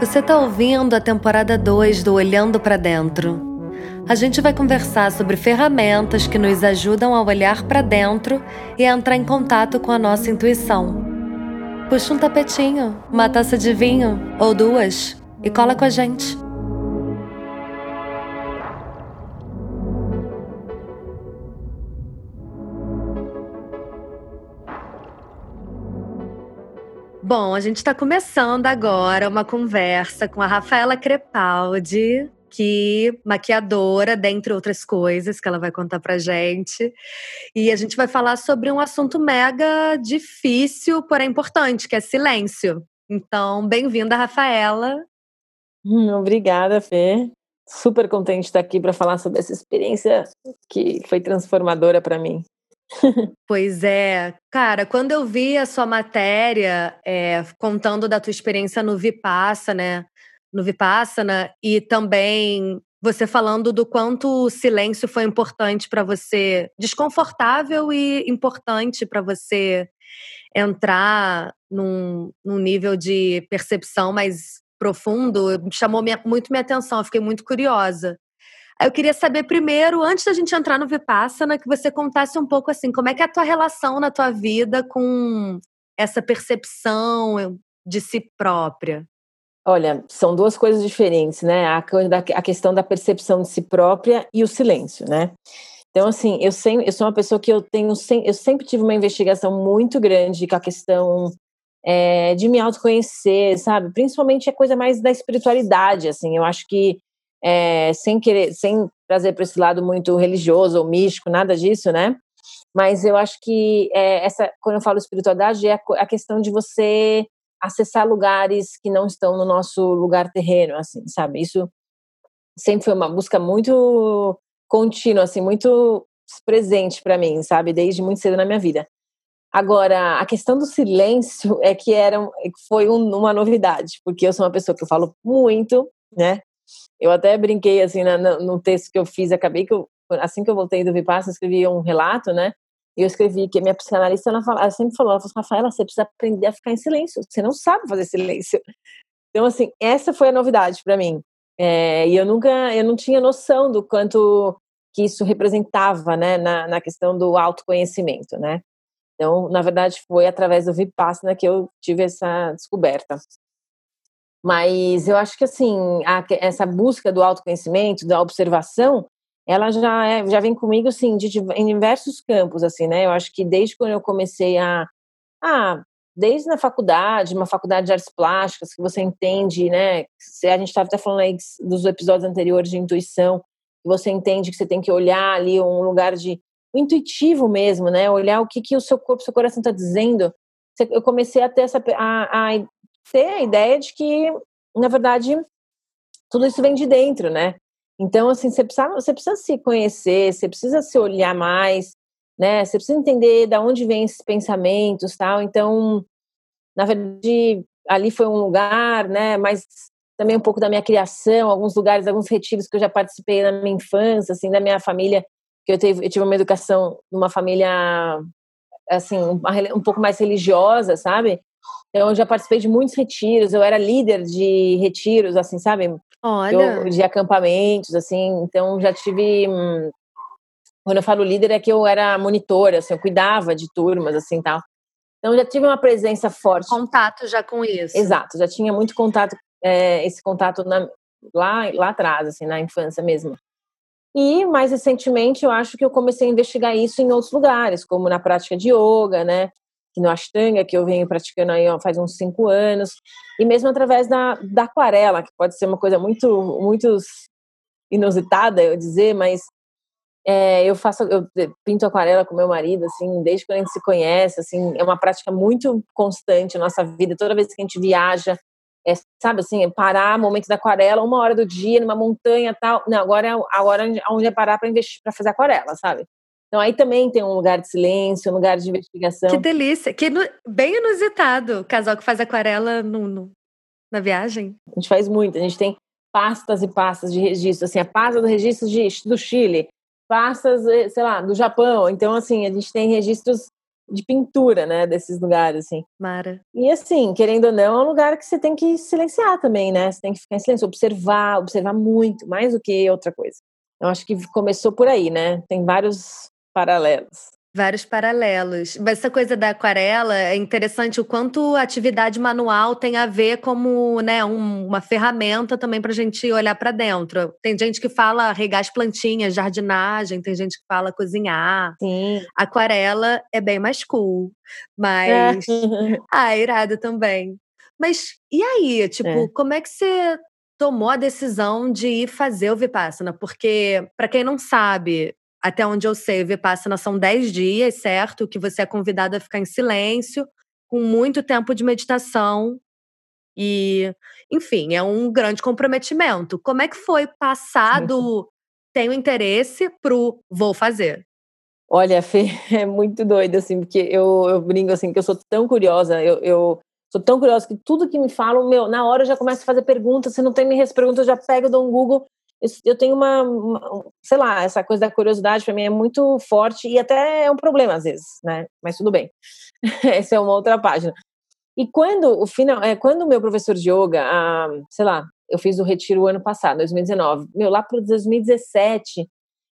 Você está ouvindo a temporada 2 do Olhando para Dentro. A gente vai conversar sobre ferramentas que nos ajudam a olhar para dentro e a entrar em contato com a nossa intuição. Puxa um tapetinho, uma taça de vinho ou duas e cola com a gente. Bom, a gente está começando agora uma conversa com a Rafaela Crepaldi, que maquiadora, dentre outras coisas que ela vai contar pra gente. E a gente vai falar sobre um assunto mega difícil, porém importante, que é silêncio. Então, bem-vinda, Rafaela. Hum, obrigada, Fê. Super contente de estar aqui para falar sobre essa experiência que foi transformadora para mim. Pois é. Cara, quando eu vi a sua matéria é, contando da tua experiência no Vipassana, né? No Vipassana, e também você falando do quanto o silêncio foi importante para você, desconfortável e importante para você entrar num, num, nível de percepção mais profundo, chamou minha, muito minha atenção, eu fiquei muito curiosa. Eu queria saber primeiro, antes da gente entrar no Vipassana, que você contasse um pouco assim, como é que é a tua relação na tua vida com essa percepção de si própria? Olha, são duas coisas diferentes, né? A, a questão da percepção de si própria e o silêncio, né? Então, assim, eu, sempre, eu sou uma pessoa que eu tenho, eu sempre tive uma investigação muito grande com a questão é, de me autoconhecer, sabe? Principalmente a coisa mais da espiritualidade, assim. Eu acho que é, sem querer, sem trazer para esse lado muito religioso ou místico, nada disso, né? Mas eu acho que é, essa, quando eu falo espiritualidade, é a, a questão de você acessar lugares que não estão no nosso lugar terreno, assim, sabe? Isso sempre foi uma busca muito contínua, assim, muito presente para mim, sabe? Desde muito cedo na minha vida. Agora, a questão do silêncio é que era, foi um, uma novidade, porque eu sou uma pessoa que eu falo muito, né? Eu até brinquei assim na, no texto que eu fiz, acabei que eu, assim que eu voltei do Vipassana, escrevi um relato, né? E eu escrevi que minha psicanalista ela, fala, ela sempre falou, ela falou, Rafaela, você precisa aprender a ficar em silêncio, você não sabe fazer silêncio. Então assim, essa foi a novidade para mim. É, e eu nunca, eu não tinha noção do quanto que isso representava, né, na, na questão do autoconhecimento, né? Então, na verdade, foi através do Vipassana que eu tive essa descoberta. Mas eu acho que assim, a, essa busca do autoconhecimento, da observação, ela já é, já vem comigo assim de, de, em diversos campos assim, né? Eu acho que desde quando eu comecei a ah, desde na faculdade, uma faculdade de artes plásticas, que você entende, né? A gente estava até falando aí dos episódios anteriores de intuição, que você entende que você tem que olhar ali um lugar de intuitivo mesmo, né? Olhar o que, que o seu corpo, seu coração está dizendo. Eu comecei a ter essa a, a ter a ideia de que, na verdade, tudo isso vem de dentro, né? Então, assim, você precisa, você precisa se conhecer, você precisa se olhar mais, né? Você precisa entender de onde vêm esses pensamentos, tal. Então, na verdade, ali foi um lugar, né? Mas também um pouco da minha criação, alguns lugares, alguns retiros que eu já participei na minha infância, assim, da minha família, que eu tive, eu tive uma educação numa família, assim, um, um pouco mais religiosa, sabe? Então, eu já participei de muitos retiros, eu era líder de retiros, assim, sabe? Olha. Eu, de acampamentos, assim, então já tive. Hum, quando eu falo líder, é que eu era monitora, assim, eu cuidava de turmas, assim, tal. Então, já tive uma presença forte. Contato já com isso. Exato, já tinha muito contato, é, esse contato na, lá, lá atrás, assim, na infância mesmo. E, mais recentemente, eu acho que eu comecei a investigar isso em outros lugares, como na prática de yoga, né? No Ashtanga, que eu venho praticando aí ó, faz uns cinco anos, e mesmo através da, da aquarela, que pode ser uma coisa muito, muito inusitada, eu dizer, mas é, eu faço, eu pinto aquarela com meu marido, assim, desde quando a gente se conhece, assim, é uma prática muito constante na nossa vida, toda vez que a gente viaja, é, sabe assim, é parar momento da aquarela, uma hora do dia, numa montanha tal, não, agora é a hora onde é parar para fazer aquarela, sabe? Então aí também tem um lugar de silêncio, um lugar de investigação. Que delícia, que bem inusitado, o casal que faz aquarela no, no, na viagem. A gente faz muito, a gente tem pastas e pastas de registro, assim, a pasta do registro de, do Chile, pastas, eh, sei lá, do Japão. Então, assim, a gente tem registros de pintura, né, desses lugares, assim. Mara. E assim, querendo ou não, é um lugar que você tem que silenciar também, né? Você tem que ficar em silêncio, observar, observar muito, mais do que outra coisa. Eu acho que começou por aí, né? Tem vários paralelos. Vários paralelos. Mas essa coisa da aquarela é interessante o quanto a atividade manual tem a ver como né, um, uma ferramenta também para a gente olhar para dentro. Tem gente que fala regar as plantinhas, jardinagem, tem gente que fala cozinhar. Sim. Aquarela é bem mais cool. Mas. ah, irado também. Mas e aí? Tipo, é. como é que você tomou a decisão de ir fazer o Vipassana? Porque, para quem não sabe, até onde eu sei, Vipassana são 10 dias, certo? Que você é convidado a ficar em silêncio, com muito tempo de meditação. E, enfim, é um grande comprometimento. Como é que foi passado tenho interesse pro vou fazer? Olha, Fê, é muito doido, assim, porque eu, eu brinco, assim, que eu sou tão curiosa, eu, eu sou tão curiosa que tudo que me falam, meu, na hora eu já começo a fazer perguntas, se não tem minhas perguntas, eu já pego, dou um Google eu tenho uma, uma, sei lá, essa coisa da curiosidade para mim é muito forte e até é um problema às vezes, né? Mas tudo bem. Essa é uma outra página. E quando o final, é quando o meu professor de yoga, ah, sei lá, eu fiz o retiro ano passado, 2019. Meu, lá para 2017,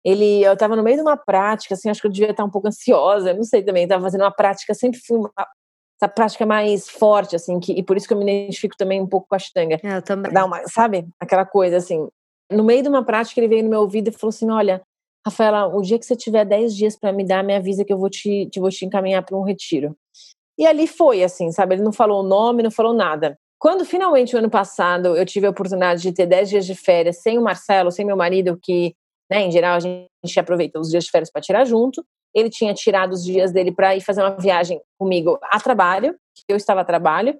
ele, eu estava no meio de uma prática, assim, acho que eu devia estar um pouco ansiosa, não sei também, estava fazendo uma prática, sempre fui uma, essa prática mais forte, assim, que, e por isso que eu me identifico também um pouco com a Ashtanga. É, eu também. Dá uma, sabe? Aquela coisa, assim, no meio de uma prática, ele veio no meu ouvido e falou assim: Olha, Rafaela, o dia que você tiver 10 dias para me dar, me avisa que eu vou te, te, vou te encaminhar para um retiro. E ali foi assim, sabe? Ele não falou o nome, não falou nada. Quando finalmente, o ano passado, eu tive a oportunidade de ter 10 dias de férias sem o Marcelo, sem meu marido, que, né, em geral, a gente aproveita os dias de férias para tirar junto. Ele tinha tirado os dias dele para ir fazer uma viagem comigo a trabalho, eu estava a trabalho.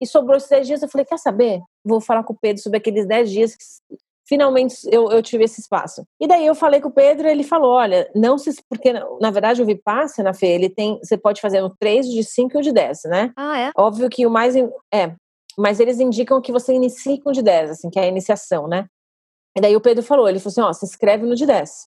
E sobrou esses 10 dias, eu falei: quer saber? Vou falar com o Pedro sobre aqueles 10 dias finalmente eu, eu tive esse espaço. E daí eu falei com o Pedro, ele falou, olha, não se porque na verdade o Vipassana, Fê, ele tem, você pode fazer no 3, de 5 e o de 10, né? Ah, é? Óbvio que o mais é, mas eles indicam que você inicie com o de 10, assim, que é a iniciação, né? E daí o Pedro falou, ele falou assim, ó, se inscreve no de 10.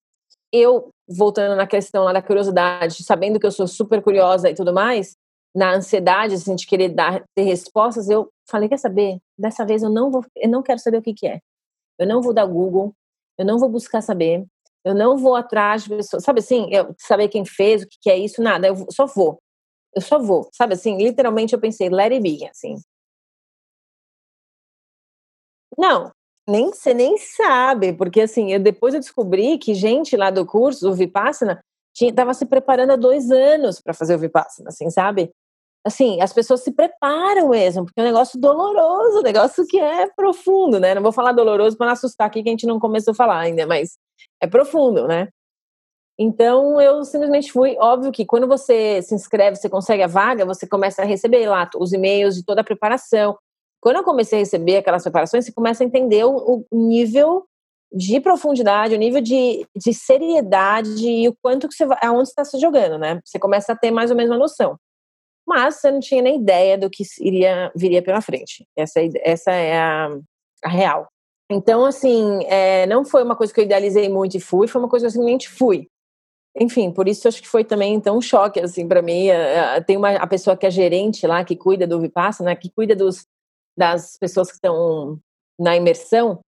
Eu, voltando na questão lá da curiosidade, sabendo que eu sou super curiosa e tudo mais, na ansiedade, assim, de querer dar, ter respostas, eu falei, quer saber? Dessa vez eu não vou, eu não quero saber o que que é eu não vou dar Google, eu não vou buscar saber, eu não vou atrás de pessoas, sabe assim, eu, saber quem fez, o que, é isso, nada, eu só vou. Eu só vou, sabe assim, literalmente eu pensei, let it be, assim. Não, nem você nem sabe, porque assim, eu, depois eu descobri que gente lá do curso, o Vipassana, estava se preparando há dois anos para fazer o Vipassana, assim, sabe? Assim, as pessoas se preparam mesmo, porque é um negócio doloroso, um negócio que é profundo, né? Não vou falar doloroso para não assustar aqui que a gente não começou a falar ainda, mas é profundo, né? Então eu simplesmente fui, óbvio que quando você se inscreve, você consegue a vaga, você começa a receber lá os e-mails de toda a preparação. Quando eu comecei a receber aquelas preparações, você começa a entender o, o nível de profundidade, o nível de, de seriedade e o quanto que você vai, aonde está se jogando, né? Você começa a ter mais ou menos uma noção mas você não tinha nem ideia do que iria, viria pela frente. Essa, essa é a, a real. Então, assim, é, não foi uma coisa que eu idealizei muito e fui, foi uma coisa que eu simplesmente fui. Enfim, por isso acho que foi também tão um choque, assim, para mim. É, é, tem uma, a pessoa que é gerente lá, que cuida do Vipassana, né, que cuida dos, das pessoas que estão na imersão,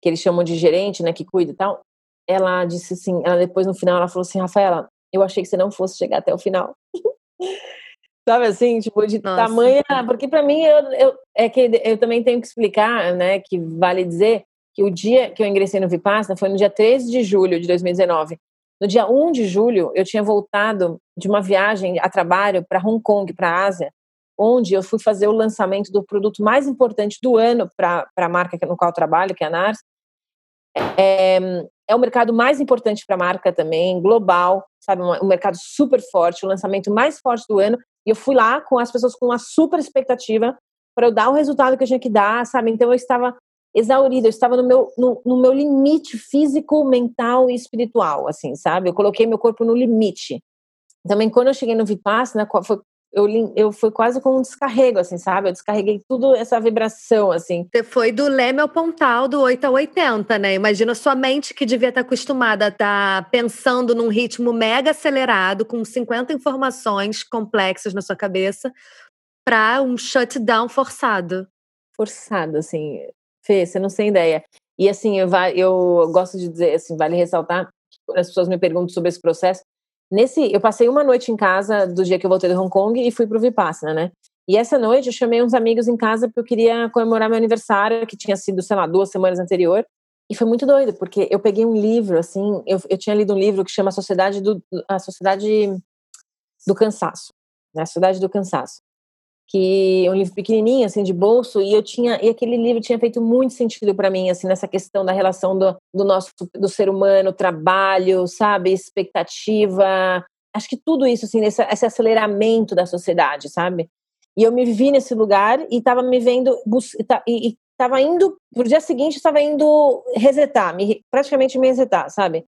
que eles chamam de gerente, né, que cuida e tal. Ela disse assim, ela depois no final, ela falou assim, Rafaela, eu achei que você não fosse chegar até o final. Sabe assim, tipo, de Nossa. tamanha. Porque para mim, eu, eu, é que eu também tenho que explicar, né? Que vale dizer que o dia que eu ingressei no Vipassana foi no dia 13 de julho de 2019. No dia 1 de julho, eu tinha voltado de uma viagem a trabalho para Hong Kong, para a Ásia, onde eu fui fazer o lançamento do produto mais importante do ano para a marca no qual eu trabalho, que é a NARS. É, é o mercado mais importante para a marca também, global, sabe? Um, um mercado super forte, o lançamento mais forte do ano. E eu fui lá com as pessoas com uma super expectativa para eu dar o resultado que eu tinha que dar, sabe? Então eu estava exaurida, eu estava no meu, no, no, meu limite físico, mental e espiritual, assim, sabe? Eu coloquei meu corpo no limite. Também quando eu cheguei no Vipassana, foi eu, eu foi quase como um descarrego, assim, sabe? Eu descarreguei tudo essa vibração, assim. Você foi do Leme ao Pontal, do 8 ao 80, né? Imagina sua mente que devia estar acostumada a estar tá pensando num ritmo mega acelerado, com 50 informações complexas na sua cabeça, para um shutdown forçado. Forçado, assim. Fê, você não tem ideia. E assim, eu, eu gosto de dizer, assim, vale ressaltar, as pessoas me perguntam sobre esse processo, Nesse, eu passei uma noite em casa do dia que eu voltei do Hong Kong e fui pro Vipassana, né? E essa noite eu chamei uns amigos em casa porque eu queria comemorar meu aniversário, que tinha sido, sei lá, duas semanas anterior. E foi muito doido, porque eu peguei um livro, assim, eu, eu tinha lido um livro que chama Sociedade do, a Sociedade do Cansaço, né? A Sociedade do Cansaço que um livro pequenininho assim de bolso e eu tinha e aquele livro tinha feito muito sentido para mim assim nessa questão da relação do, do nosso do ser humano trabalho sabe expectativa. Acho que tudo isso assim esse, esse aceleramento da sociedade sabe? E eu me vi nesse lugar e estava me vendo e estava indo pro dia seguinte estava indo resetar me praticamente me resetar sabe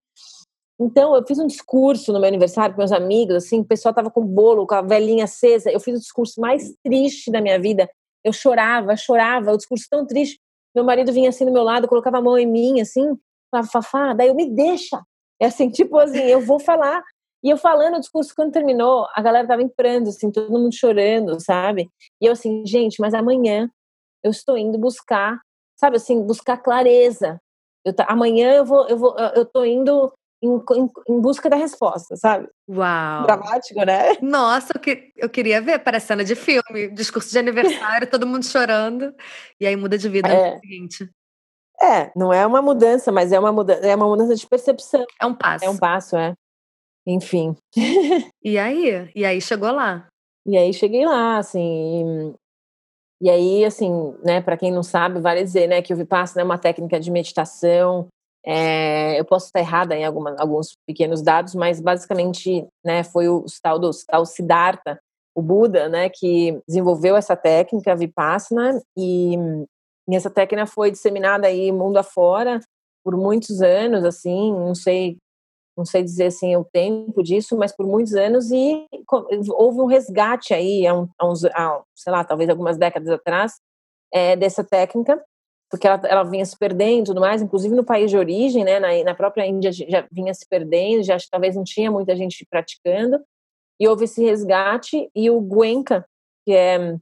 então, eu fiz um discurso no meu aniversário com meus amigos, assim, o pessoal tava com bolo, com a velhinha acesa. Eu fiz o discurso mais triste da minha vida. Eu chorava, chorava, o discurso tão triste. Meu marido vinha assim do meu lado, colocava a mão em mim, assim, falava, Fafá, daí eu me deixa. É assim, tipo assim, eu vou falar. E eu falando o discurso, quando terminou, a galera tava em pranto, assim, todo mundo chorando, sabe? E eu assim, gente, mas amanhã eu estou indo buscar, sabe assim, buscar clareza. Eu, amanhã eu vou, eu vou, eu tô indo em, em, em, busca da resposta, sabe? Uau! Dramático, né? Nossa, eu, que, eu queria ver, parece cena de filme, discurso de aniversário, todo mundo chorando, e aí muda de vida é. no seguinte. É, não é uma mudança, mas é uma mudança, é uma mudança de percepção. É um passo. É um passo, é. Enfim. e aí? E aí chegou lá? E aí cheguei lá, assim. E, e aí, assim, né, para quem não sabe, vale dizer, né, que o Vipassana é uma técnica de meditação é, eu posso estar errada em alguma, alguns pequenos dados, mas basicamente né, foi o, tal do tal Siddhartha, o Buda, né, que desenvolveu essa técnica Vipassana e, e essa técnica foi disseminada aí mundo afora por muitos anos, assim, não sei não sei dizer assim o tempo disso, mas por muitos anos e houve um resgate aí há, uns, há, sei lá, talvez algumas décadas atrás é, dessa técnica porque ela, ela vinha se perdendo e tudo mais, inclusive no país de origem, né, na, na própria Índia já vinha se perdendo, já talvez não tinha muita gente praticando, e houve esse resgate, e o Guenca, que é,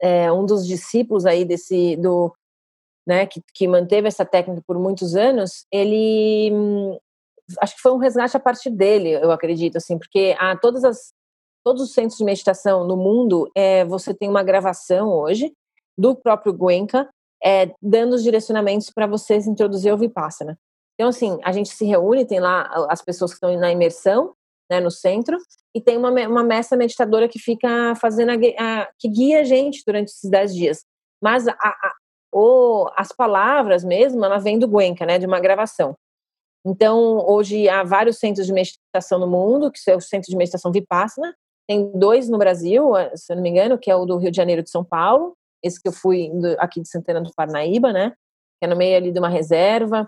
é um dos discípulos aí desse, do, né, que, que manteve essa técnica por muitos anos, ele, acho que foi um resgate a partir dele, eu acredito, assim, porque há todas as, todos os centros de meditação no mundo, é, você tem uma gravação hoje, do próprio Guenca, é, dando os direcionamentos para vocês introduzir o Vipassana. Então, assim, a gente se reúne, tem lá as pessoas que estão na imersão, né, no centro, e tem uma, uma mestra meditadora que fica fazendo, a, a, que guia a gente durante esses dez dias. Mas a, a, o, as palavras mesmo, ela vem do Guenca, né, de uma gravação. Então, hoje há vários centros de meditação no mundo, que é o Centro de Meditação Vipassana, tem dois no Brasil, se eu não me engano, que é o do Rio de Janeiro de São Paulo, esse que eu fui aqui de Santana do Parnaíba, né? Que é no meio ali de uma reserva.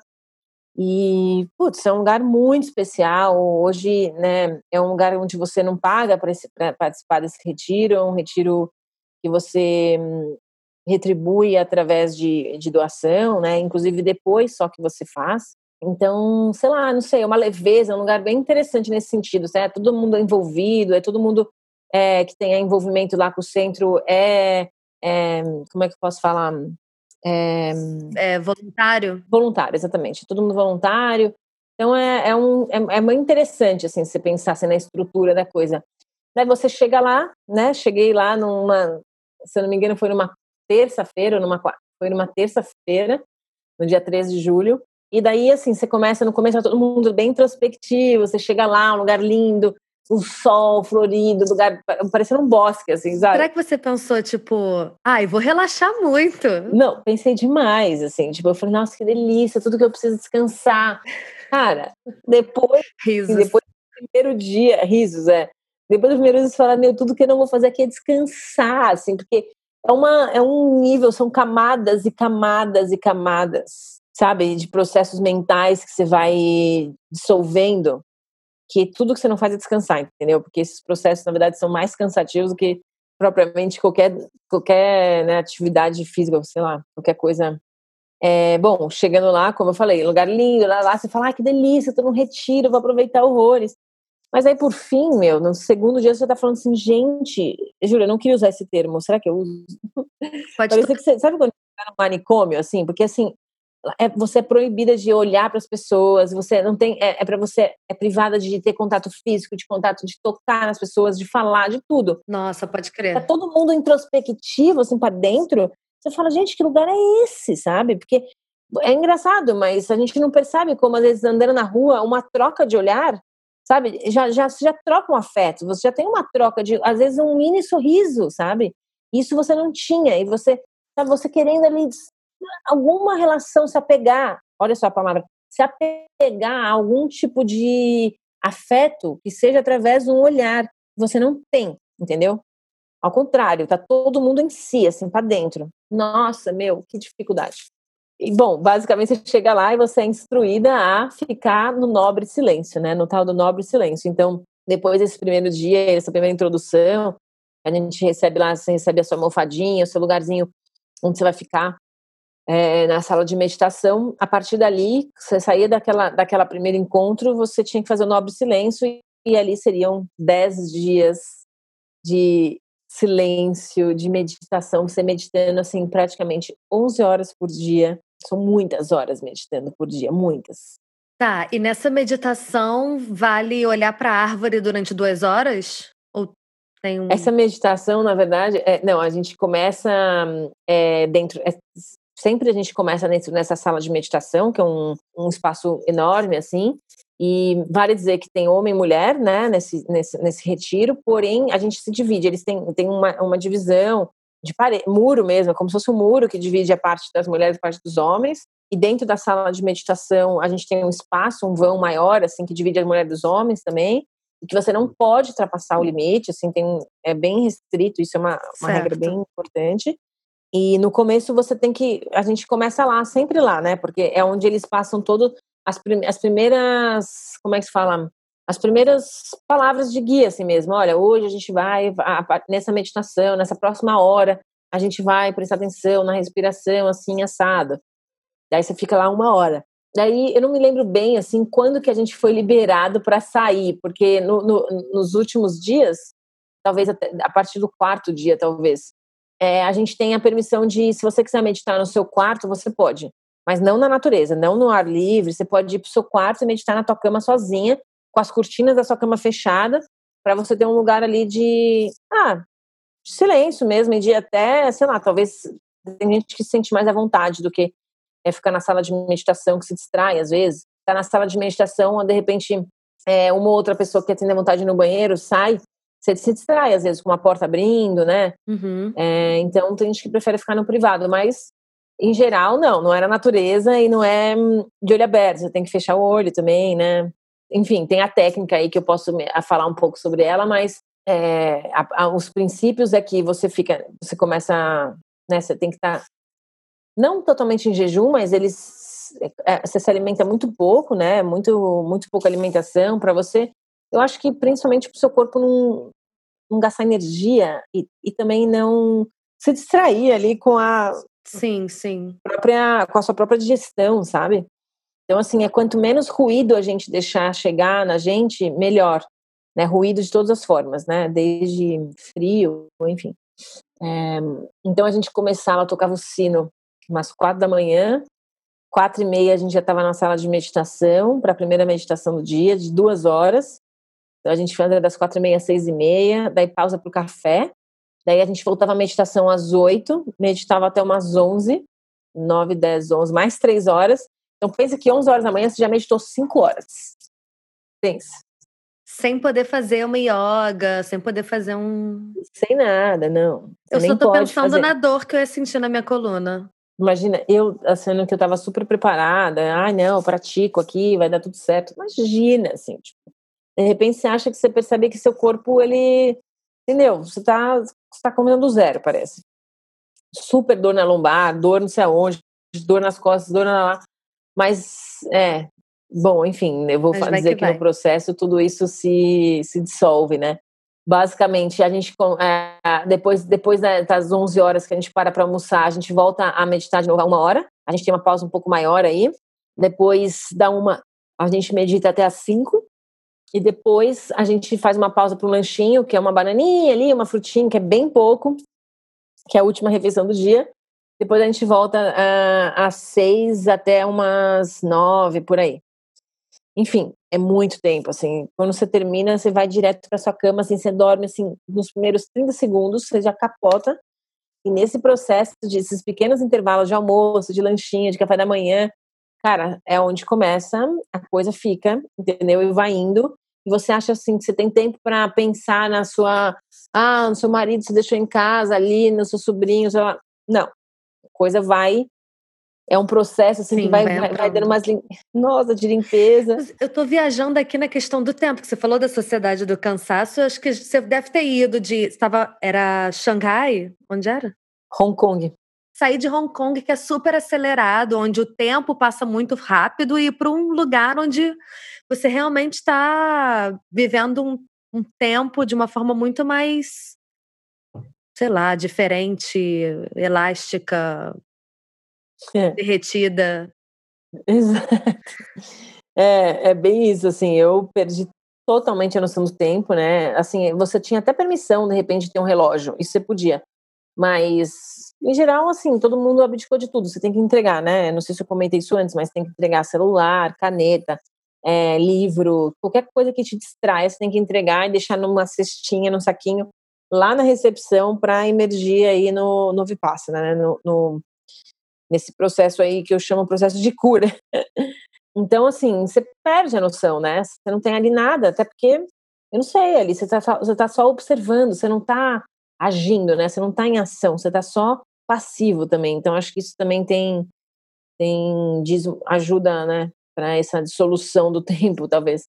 E, putz, é um lugar muito especial. Hoje, né, é um lugar onde você não paga para participar desse retiro, é um retiro que você hum, retribui através de, de doação, né? Inclusive depois só que você faz. Então, sei lá, não sei, é uma leveza, é um lugar bem interessante nesse sentido. É todo mundo envolvido, é todo mundo é, que tem envolvimento lá com o centro, é é, como é que eu posso falar? É, é, voluntário? Voluntário, exatamente. Todo mundo voluntário. Então é, é, um, é, é muito interessante assim, você pensar assim, na estrutura da coisa. Daí você chega lá, né? Cheguei lá numa, se eu não me engano, foi numa terça-feira, numa foi numa terça-feira, no dia 13 de julho. E daí, assim, você começa, no começo, todo mundo bem introspectivo, você chega lá, um lugar lindo, o sol florido, lugar parecendo um bosque, assim, sabe? Será que você pensou, tipo, ai, vou relaxar muito? Não, pensei demais, assim, tipo, eu falei, nossa, que delícia, tudo que eu preciso descansar. Cara, depois, risos. depois do primeiro dia, risos, é. Depois do primeiro dia, você fala, meu, tudo que eu não vou fazer aqui é descansar, assim, porque é, uma, é um nível, são camadas e camadas e camadas, sabe, de processos mentais que você vai dissolvendo que tudo que você não faz é descansar, entendeu? Porque esses processos, na verdade, são mais cansativos do que propriamente qualquer, qualquer né, atividade física, sei lá, qualquer coisa. É, bom, chegando lá, como eu falei, lugar lindo, lá, lá você fala, ah, que delícia, tô num retiro, vou aproveitar horrores. Mas aí, por fim, meu, no segundo dia você tá falando assim, gente, Júlia, eu não queria usar esse termo, será que eu uso? Pode Parece que você, sabe quando você tá no manicômio, assim? Porque assim, é, você é proibida de olhar para as pessoas, você não tem, é, é para você, é privada de ter contato físico, de contato, de tocar nas pessoas, de falar, de tudo. Nossa, pode crer. Tá todo mundo introspectivo, assim, para dentro. Você fala, gente, que lugar é esse, sabe? Porque é engraçado, mas a gente não percebe como, às vezes, andando na rua, uma troca de olhar, sabe? Já, já, já troca um afeto, você já tem uma troca de, às vezes, um mini sorriso, sabe? Isso você não tinha, e você, tá você querendo ali alguma relação, se apegar, olha só a palavra, se apegar a algum tipo de afeto que seja através de um olhar. Você não tem, entendeu? Ao contrário, tá todo mundo em si, assim, para dentro. Nossa, meu, que dificuldade. E, bom, basicamente você chega lá e você é instruída a ficar no nobre silêncio, né? No tal do nobre silêncio. Então, depois desse primeiro dia, essa primeira introdução, a gente recebe lá, você recebe a sua almofadinha, o seu lugarzinho onde você vai ficar é, na sala de meditação. A partir dali, você saía daquela, daquela primeiro encontro, você tinha que fazer o nobre silêncio e, e ali seriam dez dias de silêncio, de meditação, você meditando assim praticamente 11 horas por dia. São muitas horas meditando por dia, muitas. Tá, e nessa meditação vale olhar para a árvore durante duas horas? Ou um... Essa meditação, na verdade, é, não, a gente começa é, dentro. É, sempre a gente começa nessa sala de meditação, que é um, um espaço enorme, assim, e vale dizer que tem homem e mulher, né, nesse, nesse, nesse retiro, porém a gente se divide, eles têm, têm uma, uma divisão de muro mesmo, é como se fosse um muro que divide a parte das mulheres e a parte dos homens, e dentro da sala de meditação a gente tem um espaço, um vão maior, assim, que divide as mulheres dos homens também, e que você não pode ultrapassar o limite, assim, tem, é bem restrito, isso é uma, uma regra bem importante. E no começo você tem que. A gente começa lá, sempre lá, né? Porque é onde eles passam todo. As, as primeiras. Como é que se fala? As primeiras palavras de guia, assim mesmo. Olha, hoje a gente vai. Nessa meditação, nessa próxima hora, a gente vai prestar atenção na respiração, assim, assado. Daí você fica lá uma hora. Daí eu não me lembro bem, assim, quando que a gente foi liberado para sair, porque no, no, nos últimos dias, talvez até, a partir do quarto dia, talvez, é, a gente tem a permissão de, se você quiser meditar no seu quarto, você pode. Mas não na natureza, não no ar livre. Você pode ir para o seu quarto e meditar na tua cama sozinha, com as cortinas da sua cama fechadas, para você ter um lugar ali de, ah, de silêncio mesmo, e de até, sei lá, talvez tem gente que se sente mais à vontade do que é ficar na sala de meditação, que se distrai às vezes. Tá na sala de meditação, de repente, é, uma outra pessoa que tem vontade no banheiro sai, você se distrai, às vezes, com uma porta abrindo, né? Uhum. É, então, tem gente que prefere ficar no privado, mas, em geral, não. Não é na natureza e não é de olho aberto. Você tem que fechar o olho também, né? Enfim, tem a técnica aí que eu posso falar um pouco sobre ela, mas é, a, a, os princípios é que você fica, você começa, né? Você tem que estar, tá, não totalmente em jejum, mas eles, é, você se alimenta muito pouco, né? Muito, muito pouca alimentação para você eu acho que principalmente para o seu corpo não, não gastar energia e, e também não se distrair ali com a sim sim. própria com a sua própria digestão sabe? Então assim é quanto menos ruído a gente deixar chegar na gente melhor né? Ruído de todas as formas né? Desde frio enfim. É, então a gente começava tocava o sino umas quatro da manhã quatro e meia a gente já estava na sala de meditação para a primeira meditação do dia de duas horas então a gente fazia das quatro e meia às seis e meia, daí pausa para o café, daí a gente voltava à meditação às oito, meditava até umas onze, nove, dez, onze, mais três horas. Então pensa que onze horas da manhã você já meditou cinco horas. Pensa. Sem poder fazer uma yoga, sem poder fazer um. Sem nada, não. Você eu só tô pensando fazer. na dor que eu ia sentir na minha coluna. Imagina, eu achando que eu tava super preparada, ai não, pratico aqui, vai dar tudo certo. Imagina, assim, tipo, de repente você acha que você percebe que seu corpo, ele. Entendeu? Você está você tá comendo do zero, parece. Super dor na lombar, dor não sei aonde, dor nas costas, dor na lá. Mas, é. bom, enfim, eu vou dizer que, que no processo tudo isso se, se dissolve, né? Basicamente, a gente, é, depois, depois das 11 horas que a gente para para almoçar, a gente volta a meditar de novo uma hora. A gente tem uma pausa um pouco maior aí. Depois da uma, a gente medita até as 5. E depois a gente faz uma pausa para o lanchinho, que é uma bananinha ali, uma frutinha, que é bem pouco, que é a última refeição do dia. Depois a gente volta uh, às seis até umas nove, por aí. Enfim, é muito tempo, assim. Quando você termina, você vai direto para sua cama, assim, você dorme, assim, nos primeiros 30 segundos, você já capota. E nesse processo desses pequenos intervalos de almoço, de lanchinho, de café da manhã, cara, é onde começa, a coisa fica, entendeu? E vai indo. E você acha assim que você tem tempo para pensar na sua, ah, no seu marido se deixou em casa ali, no seu sobrinho, sei lá. Não. A coisa vai é um processo assim Sim, que vai, vai, vai, dando umas nossa de limpeza. Eu estou viajando aqui na questão do tempo, que você falou da sociedade do cansaço. acho que você deve ter ido de. Estava, era Xangai? Onde era? Hong Kong. Sair de Hong Kong, que é super acelerado, onde o tempo passa muito rápido, e ir para um lugar onde você realmente está vivendo um, um tempo de uma forma muito mais sei lá, diferente, elástica, é. derretida. Exato. É, é bem isso, assim, eu perdi totalmente a noção do tempo, né? Assim, você tinha até permissão, de repente, de ter um relógio, isso você podia. Mas, em geral, assim, todo mundo abdicou de tudo, você tem que entregar, né? Não sei se eu comentei isso antes, mas tem que entregar celular, caneta, é, livro, qualquer coisa que te distraia, você tem que entregar e deixar numa cestinha, num saquinho, lá na recepção para emergir aí no, no Vipassana, né? No, no, nesse processo aí que eu chamo processo de cura. Então, assim, você perde a noção, né? Você não tem ali nada, até porque, eu não sei, ali você está você tá só observando, você não está agindo, né? Você não está em ação, você está só passivo também. Então, acho que isso também tem, tem diz, ajuda, né, para essa dissolução do tempo, talvez.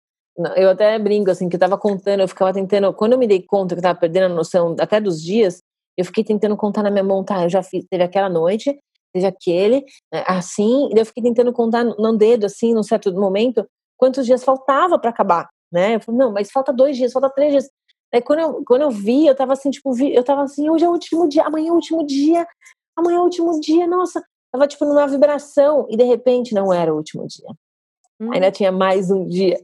Eu até brinco, assim, que eu estava contando, eu ficava tentando, quando eu me dei conta que eu estava perdendo a noção até dos dias, eu fiquei tentando contar na minha mão, tá, eu já fiz, teve aquela noite, teve aquele, né, assim, e eu fiquei tentando contar no dedo, assim, num certo momento, quantos dias faltava para acabar, né? Eu falei, não, mas falta dois dias, falta três dias. Aí quando eu, quando eu vi, eu tava assim, tipo, vi, eu tava assim, hoje é o último dia, amanhã é o último dia, amanhã é o último dia, nossa, tava tipo numa vibração, e de repente não era o último dia. Hum. Ainda tinha mais um dia.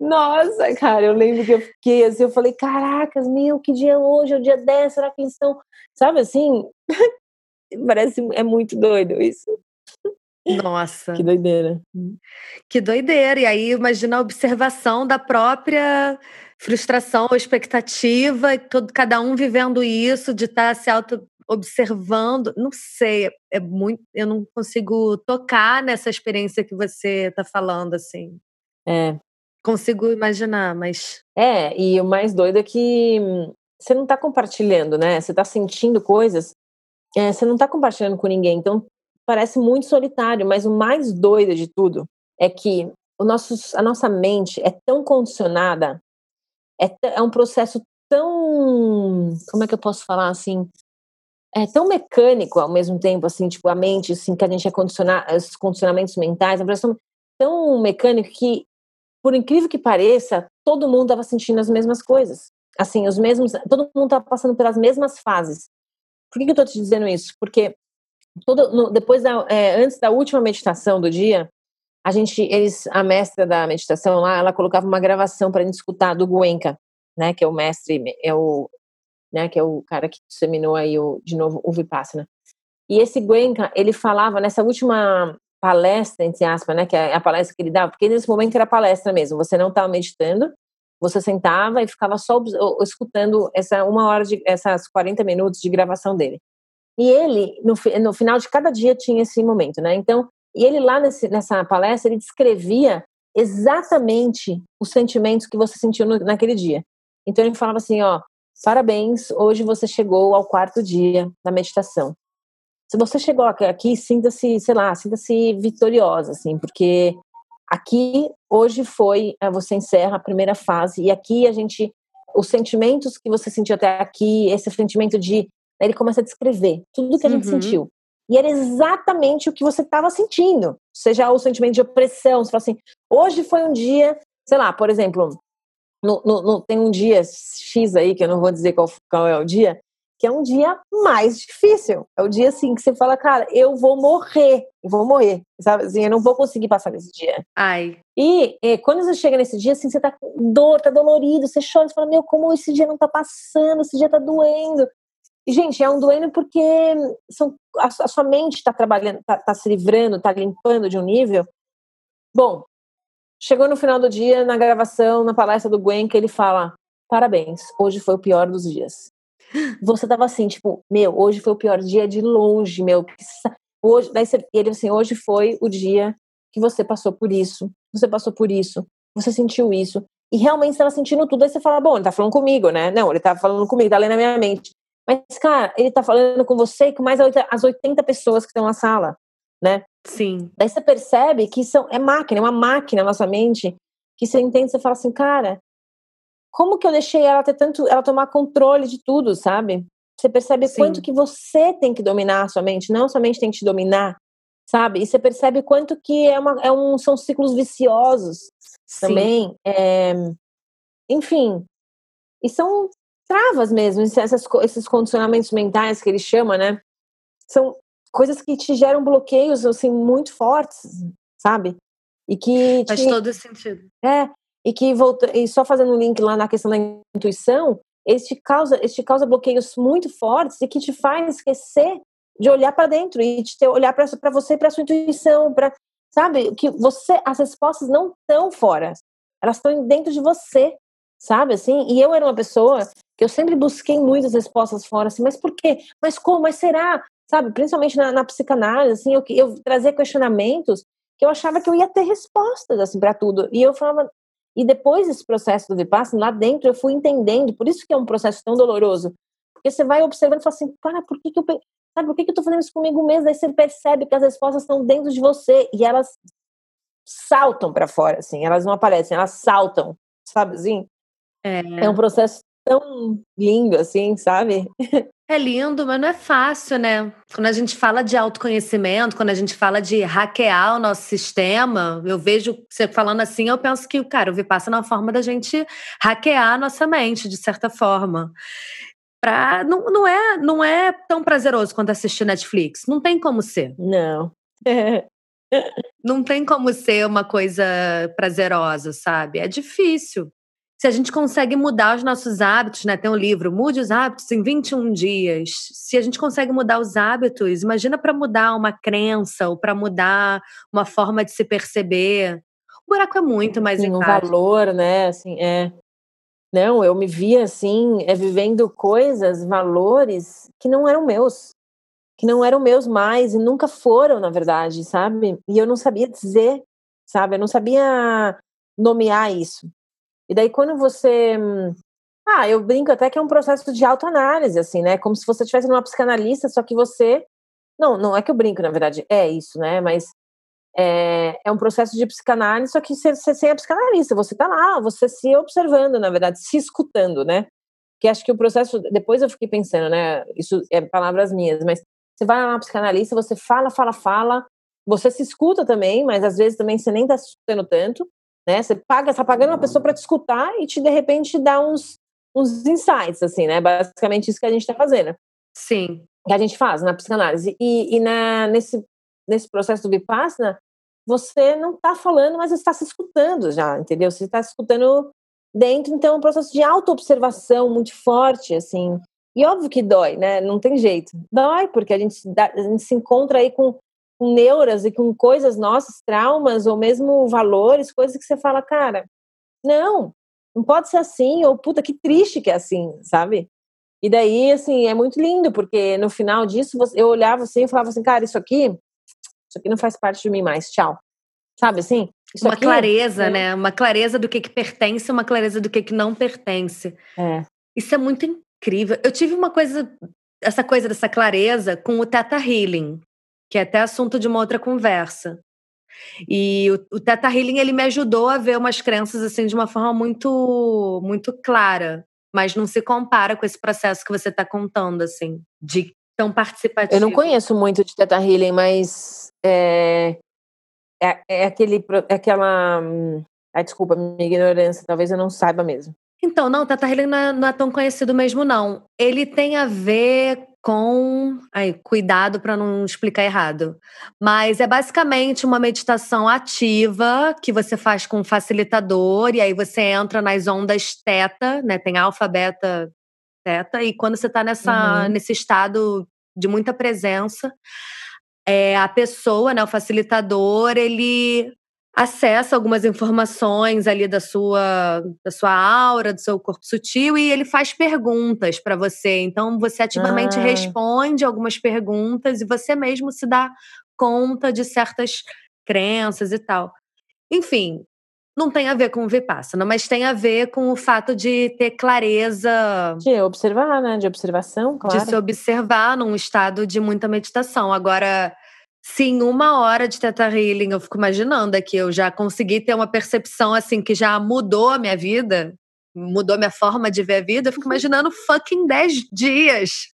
Nossa, cara, eu lembro que eu fiquei assim, eu falei, caracas, meu, que dia é hoje? É o dia 10, será que eles estão. Sabe assim? Parece, é muito doido isso. Nossa. Que doideira. Que doideira. E aí, imagina a observação da própria frustração ou expectativa, todo, cada um vivendo isso, de estar tá se auto-observando. Não sei, é muito. Eu não consigo tocar nessa experiência que você está falando, assim. É. Consigo imaginar, mas. É, e o mais doido é que você não está compartilhando, né? Você está sentindo coisas é, você não está compartilhando com ninguém. Então, parece muito solitário, mas o mais doido de tudo é que o nosso, a nossa mente é tão condicionada, é, é um processo tão. Como é que eu posso falar assim? É tão mecânico ao mesmo tempo, assim, tipo, a mente, assim, que a gente é condicionar, os condicionamentos mentais, é um processo tão mecânico que, por incrível que pareça, todo mundo estava sentindo as mesmas coisas. Assim, os mesmos, todo mundo estava passando pelas mesmas fases. Por que, que eu estou te dizendo isso? Porque todo, no, depois da, é, antes da última meditação do dia, a gente, eles, a mestra da meditação lá, ela colocava uma gravação para gente escutar do Guenka, né, que é o mestre, é o, né, que é o cara que disseminou aí o, de novo o Vipassana. E esse Guenka, ele falava nessa última palestra, entre aspas, né, que é a palestra que ele dava, porque nesse momento era palestra mesmo, você não estava meditando, você sentava e ficava só escutando essa uma hora de essas 40 minutos de gravação dele. E ele no, no final de cada dia tinha esse momento, né? Então, e ele lá nesse, nessa palestra ele descrevia exatamente os sentimentos que você sentiu no, naquele dia. Então ele falava assim, ó, parabéns, hoje você chegou ao quarto dia da meditação. Se você chegou aqui, sinta-se, sei lá, sinta-se vitoriosa, assim, porque Aqui, hoje foi, eh, você encerra a primeira fase, e aqui a gente, os sentimentos que você sentiu até aqui, esse sentimento de. Ele começa a descrever tudo que a gente uhum. sentiu. E era exatamente o que você estava sentindo. Seja o sentimento de opressão, você fala assim, hoje foi um dia, sei lá, por exemplo, no, no, no, tem um dia X aí, que eu não vou dizer qual, qual é o dia, que é um dia mais difícil. É o dia assim que você fala, cara, eu vou morrer, eu vou morrer, sabe? Assim, eu não vou conseguir passar nesse dia. Ai. E, e quando você chega nesse dia, assim, você tá com dor, tá dolorido, você chora, você fala, meu, como esse dia não tá passando, esse dia tá doendo. E, gente, é um doendo porque são, a, a sua mente está trabalhando, está tá se livrando, está limpando de um nível. Bom, chegou no final do dia, na gravação, na palestra do Gwen, que ele fala: parabéns, hoje foi o pior dos dias. Você tava assim, tipo, meu, hoje foi o pior dia de longe, meu. Hoje, daí você, ele assim, hoje foi o dia que você passou por isso, você passou por isso, você sentiu isso. E realmente estava sentindo tudo, aí você fala, bom, ele tá falando comigo, né? Não, ele tá falando comigo, tá lendo na minha mente. Mas, cara, ele tá falando com você e com mais as 80 pessoas que estão na sala, né? Sim. Daí você percebe que são, é máquina, é uma máquina na nossa mente, que você entende, você fala assim, cara, como que eu deixei ela ter tanto, ela tomar controle de tudo, sabe? Você percebe Sim. quanto que você tem que dominar a sua mente, não somente tem que te dominar, sabe? E você percebe quanto que é, uma, é um, são ciclos viciosos Sim. também. É, enfim, e são travas mesmo, essas, esses condicionamentos mentais que ele chama, né? São coisas que te geram bloqueios, assim, muito fortes, sabe? E que... Faz te, todo sentido. É, e que volta, e só fazendo um link lá na questão da intuição, este causa, este causa bloqueios muito fortes e que te faz esquecer de olhar para dentro e de ter, olhar para você, para sua intuição, para sabe que você as respostas não estão fora, elas estão dentro de você, sabe assim. E eu era uma pessoa eu sempre busquei muitas respostas fora, assim, mas por quê? Mas como? Mas será? Sabe? Principalmente na, na psicanálise, assim, eu, eu trazia questionamentos que eu achava que eu ia ter respostas assim para tudo e eu falava e depois desse processo do Vipassana, lá dentro eu fui entendendo, por isso que é um processo tão doloroso, porque você vai observando e fala assim, cara, por que, que eu sabe, por que, que eu tô fazendo isso comigo mesmo? Aí você percebe que as respostas estão dentro de você e elas saltam para fora, assim, elas não aparecem, elas saltam, sabe assim? É. é um processo tão lindo, assim, sabe? É lindo, mas não é fácil, né? Quando a gente fala de autoconhecimento, quando a gente fala de hackear o nosso sistema, eu vejo você falando assim, eu penso que, cara, o Vipassana é uma forma da gente hackear a nossa mente, de certa forma. Pra, não, não, é, não é tão prazeroso quanto assistir Netflix. Não tem como ser. Não. não tem como ser uma coisa prazerosa, sabe? É difícil se a gente consegue mudar os nossos hábitos, né? Tem um livro, Mude os Hábitos em 21 Dias. Se a gente consegue mudar os hábitos, imagina para mudar uma crença ou para mudar uma forma de se perceber. O buraco é muito mais Sim, um valor, né? Assim, é. Não, eu me via assim, é, vivendo coisas, valores que não eram meus, que não eram meus mais e nunca foram, na verdade, sabe? E eu não sabia dizer, sabe? Eu não sabia nomear isso. E daí quando você ah, eu brinco até que é um processo de autoanálise, assim, né? Como se você estivesse numa psicanalista, só que você. Não, não é que eu brinco, na verdade, é isso, né? Mas é, é um processo de psicanálise, só que você, você sem a psicanalista, você tá lá, você se observando, na verdade, se escutando, né? Que acho que o processo. Depois eu fiquei pensando, né? Isso é palavras minhas, mas você vai lá na psicanalista, você fala, fala, fala, você se escuta também, mas às vezes também você nem tá se escutando tanto né? Você paga, está pagando uma pessoa para te escutar e te de repente dá uns, uns insights, assim, né? Basicamente isso que a gente está fazendo. Sim. Que a gente faz na psicanálise. E, e na, nesse, nesse processo do Vipassana, você não está falando, mas está se escutando já, entendeu? Você está se escutando dentro, então é um processo de auto-observação muito forte, assim. E óbvio que dói, né? Não tem jeito. Dói, porque a gente, a gente se encontra aí com com neuras e com coisas nossas, traumas ou mesmo valores, coisas que você fala, cara, não, não pode ser assim, ou puta, que triste que é assim, sabe? E daí, assim, é muito lindo, porque no final disso, eu olhava assim e falava assim, cara, isso aqui, isso aqui não faz parte de mim mais, tchau. Sabe assim? Isso uma aqui, clareza, é... né? Uma clareza do que, que pertence, uma clareza do que, que não pertence. É. Isso é muito incrível. Eu tive uma coisa, essa coisa dessa clareza com o Teta Healing que é até assunto de uma outra conversa. E o, o Teta Healing ele me ajudou a ver umas crenças assim de uma forma muito muito clara, mas não se compara com esse processo que você está contando assim, de tão participativo. Eu não conheço muito de Teta Healing, mas é, é, é aquele, é aquela. Hum, ai, desculpa, minha ignorância, talvez eu não saiba mesmo. Então, não, Teta Healing não é, não é tão conhecido mesmo, não. Ele tem a ver com. Ai, cuidado para não explicar errado. Mas é basicamente uma meditação ativa que você faz com um facilitador, e aí você entra nas ondas teta, né? Tem alfa, beta, teta, e quando você está nessa, uhum. nesse estado de muita presença, é, a pessoa, né, o facilitador, ele acessa algumas informações ali da sua, da sua aura, do seu corpo sutil e ele faz perguntas para você. Então você ativamente ah. responde algumas perguntas e você mesmo se dá conta de certas crenças e tal. Enfim, não tem a ver com o Vipassana, mas tem a ver com o fato de ter clareza. De observar, né? De observação, claro. De se observar num estado de muita meditação. Agora, Sim, uma hora de Teta Healing, eu fico imaginando aqui, eu já consegui ter uma percepção assim que já mudou a minha vida, mudou a minha forma de ver a vida, eu fico imaginando fucking 10 dias.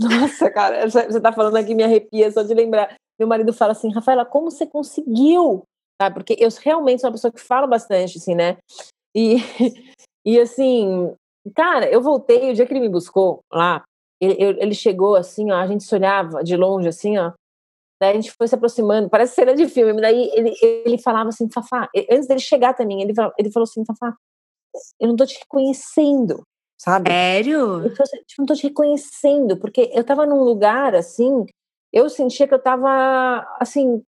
Nossa, cara, você tá falando aqui, me arrepia só de lembrar. Meu marido fala assim, Rafaela, como você conseguiu? Ah, porque eu realmente sou uma pessoa que fala bastante, assim, né? E, e assim, cara, eu voltei, o dia que ele me buscou lá, ele, ele chegou assim, ó, a gente se olhava de longe, assim, ó, Daí a gente foi se aproximando, parece cena de filme. Daí ele, ele falava assim, Fafá, antes dele chegar também, ele, ele falou assim, Fafá, eu não tô te reconhecendo, sabe? Sério? Eu tô, tipo, não tô te reconhecendo, porque eu tava num lugar assim, eu sentia que eu tava, assim,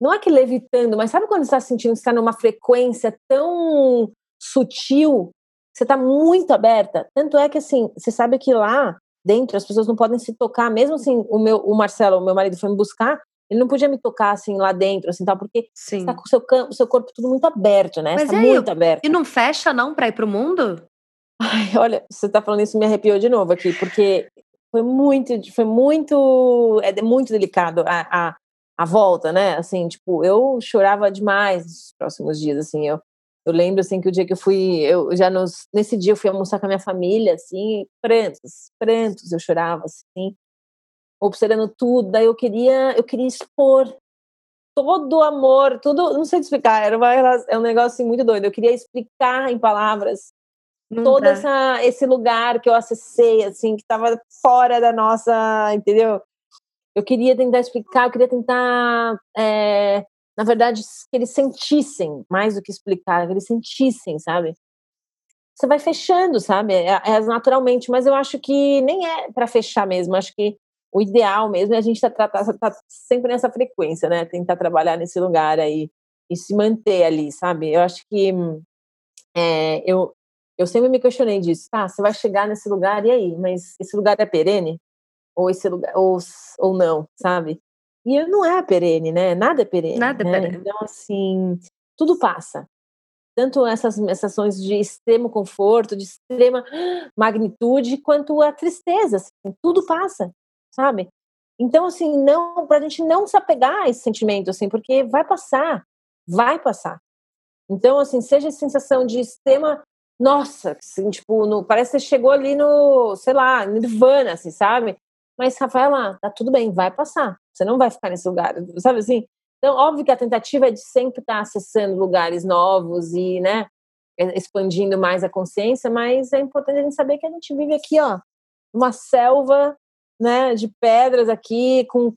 não é que levitando, mas sabe quando você tá sentindo que você tá numa frequência tão sutil, você tá muito aberta? Tanto é que, assim, você sabe que lá dentro, as pessoas não podem se tocar, mesmo assim, o meu, o Marcelo, o meu marido foi me buscar, ele não podia me tocar assim lá dentro, assim, tal, porque Sim. tá com o seu, o seu corpo tudo muito aberto, né? Mas tá aí, muito aberto. E não fecha não para ir pro mundo? Ai, olha, você tá falando isso me arrepiou de novo aqui, porque foi muito, foi muito, é muito delicado a, a, a volta, né? Assim, tipo, eu chorava demais nos próximos dias, assim, eu eu lembro assim que o dia que eu fui, eu já nos, nesse dia eu fui almoçar com a minha família, assim, prantos, prantos, eu chorava assim, observando tudo. Daí eu queria, eu queria expor todo o amor, tudo, não sei te explicar, era uma, é um negócio assim, muito doido. Eu queria explicar em palavras não todo essa, esse lugar que eu acessei, assim, que estava fora da nossa, entendeu? Eu queria tentar explicar, eu queria tentar é, na verdade, que eles sentissem, mais do que explicar, que eles sentissem, sabe? Você vai fechando, sabe? É, é naturalmente, mas eu acho que nem é para fechar mesmo. Acho que o ideal mesmo é a gente tá, tá, tá sempre nessa frequência, né? Tentar trabalhar nesse lugar aí e se manter ali, sabe? Eu acho que é, eu, eu sempre me questionei disso. Tá, você vai chegar nesse lugar e aí? Mas esse lugar é perene? Ou esse lugar ou, ou não, sabe? E não é perene, né? Nada é perene. Nada é né? perene. Então, assim, tudo passa. Tanto essas sensações de extremo conforto, de extrema magnitude, quanto a tristeza. Assim, tudo passa, sabe? Então, assim, não, pra gente não se apegar a esse sentimento, assim, porque vai passar, vai passar. Então, assim, seja a sensação de extrema, nossa, assim, tipo, no, parece que você chegou ali no, sei lá, nirvana, assim, sabe? Mas, Rafaela, tá tudo bem, vai passar. Você não vai ficar nesse lugar, sabe assim? Então, óbvio que a tentativa é de sempre estar acessando lugares novos e, né, expandindo mais a consciência, mas é importante a gente saber que a gente vive aqui, ó, uma selva, né, de pedras aqui, com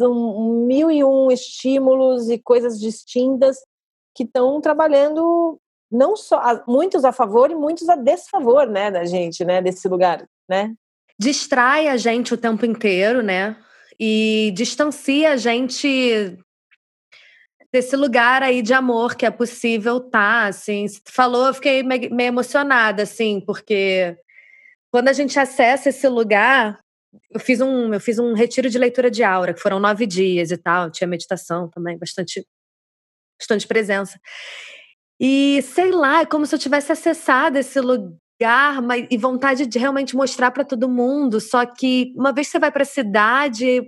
um, mil e um estímulos e coisas distintas que estão trabalhando não só muitos a favor e muitos a desfavor, né, da gente, né, desse lugar, né? distrai a gente o tempo inteiro, né? E distancia a gente desse lugar aí de amor que é possível tá, assim. Você falou, eu fiquei meio emocionada, assim, porque quando a gente acessa esse lugar, eu fiz um, eu fiz um retiro de leitura de aura, que foram nove dias e tal, tinha meditação também, bastante, bastante presença. E sei lá, é como se eu tivesse acessado esse lugar mas, e vontade de realmente mostrar para todo mundo. Só que uma vez que você vai para a cidade,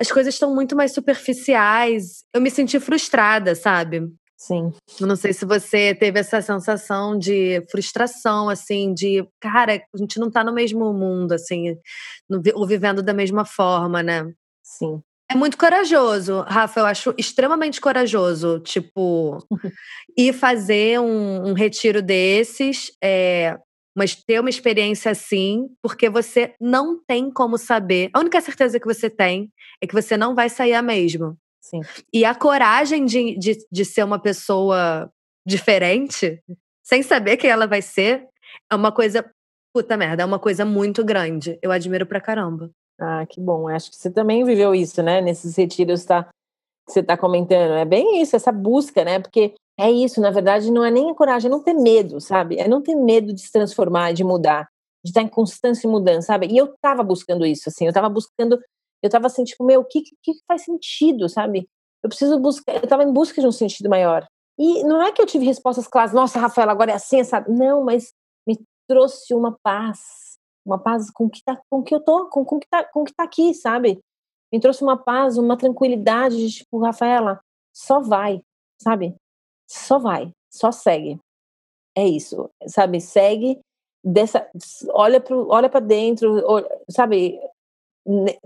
as coisas estão muito mais superficiais. Eu me senti frustrada, sabe? Sim. Eu não sei se você teve essa sensação de frustração, assim, de, cara, a gente não tá no mesmo mundo, assim, no, ou vivendo da mesma forma, né? Sim. É muito corajoso, Rafa, eu acho extremamente corajoso, tipo, ir fazer um, um retiro desses, é, mas ter uma experiência assim, porque você não tem como saber. A única certeza que você tem é que você não vai sair a mesma. Sim. E a coragem de, de, de ser uma pessoa diferente, sem saber quem ela vai ser, é uma coisa. Puta merda, é uma coisa muito grande. Eu admiro pra caramba. Ah, que bom. Acho que você também viveu isso, né? Nesses retiros tá, que você está comentando. É bem isso, essa busca, né? Porque é isso, na verdade, não é nem coragem, é não ter medo, sabe? É não ter medo de se transformar, de mudar, de estar em constância mudança, sabe? E eu estava buscando isso, assim, eu estava buscando, eu estava assim, tipo, meu, o que, que faz sentido, sabe? Eu preciso buscar, eu estava em busca de um sentido maior. E não é que eu tive respostas claras, nossa, Rafaela, agora é assim, sabe? Não, mas me trouxe uma paz, uma paz com que tá, com que eu tô, com, com que tá, com que tá aqui, sabe? Me trouxe uma paz, uma tranquilidade de tipo, Rafaela, só vai, sabe? Só vai, só segue. É isso, sabe? Segue dessa, olha pro, olha para dentro, sabe?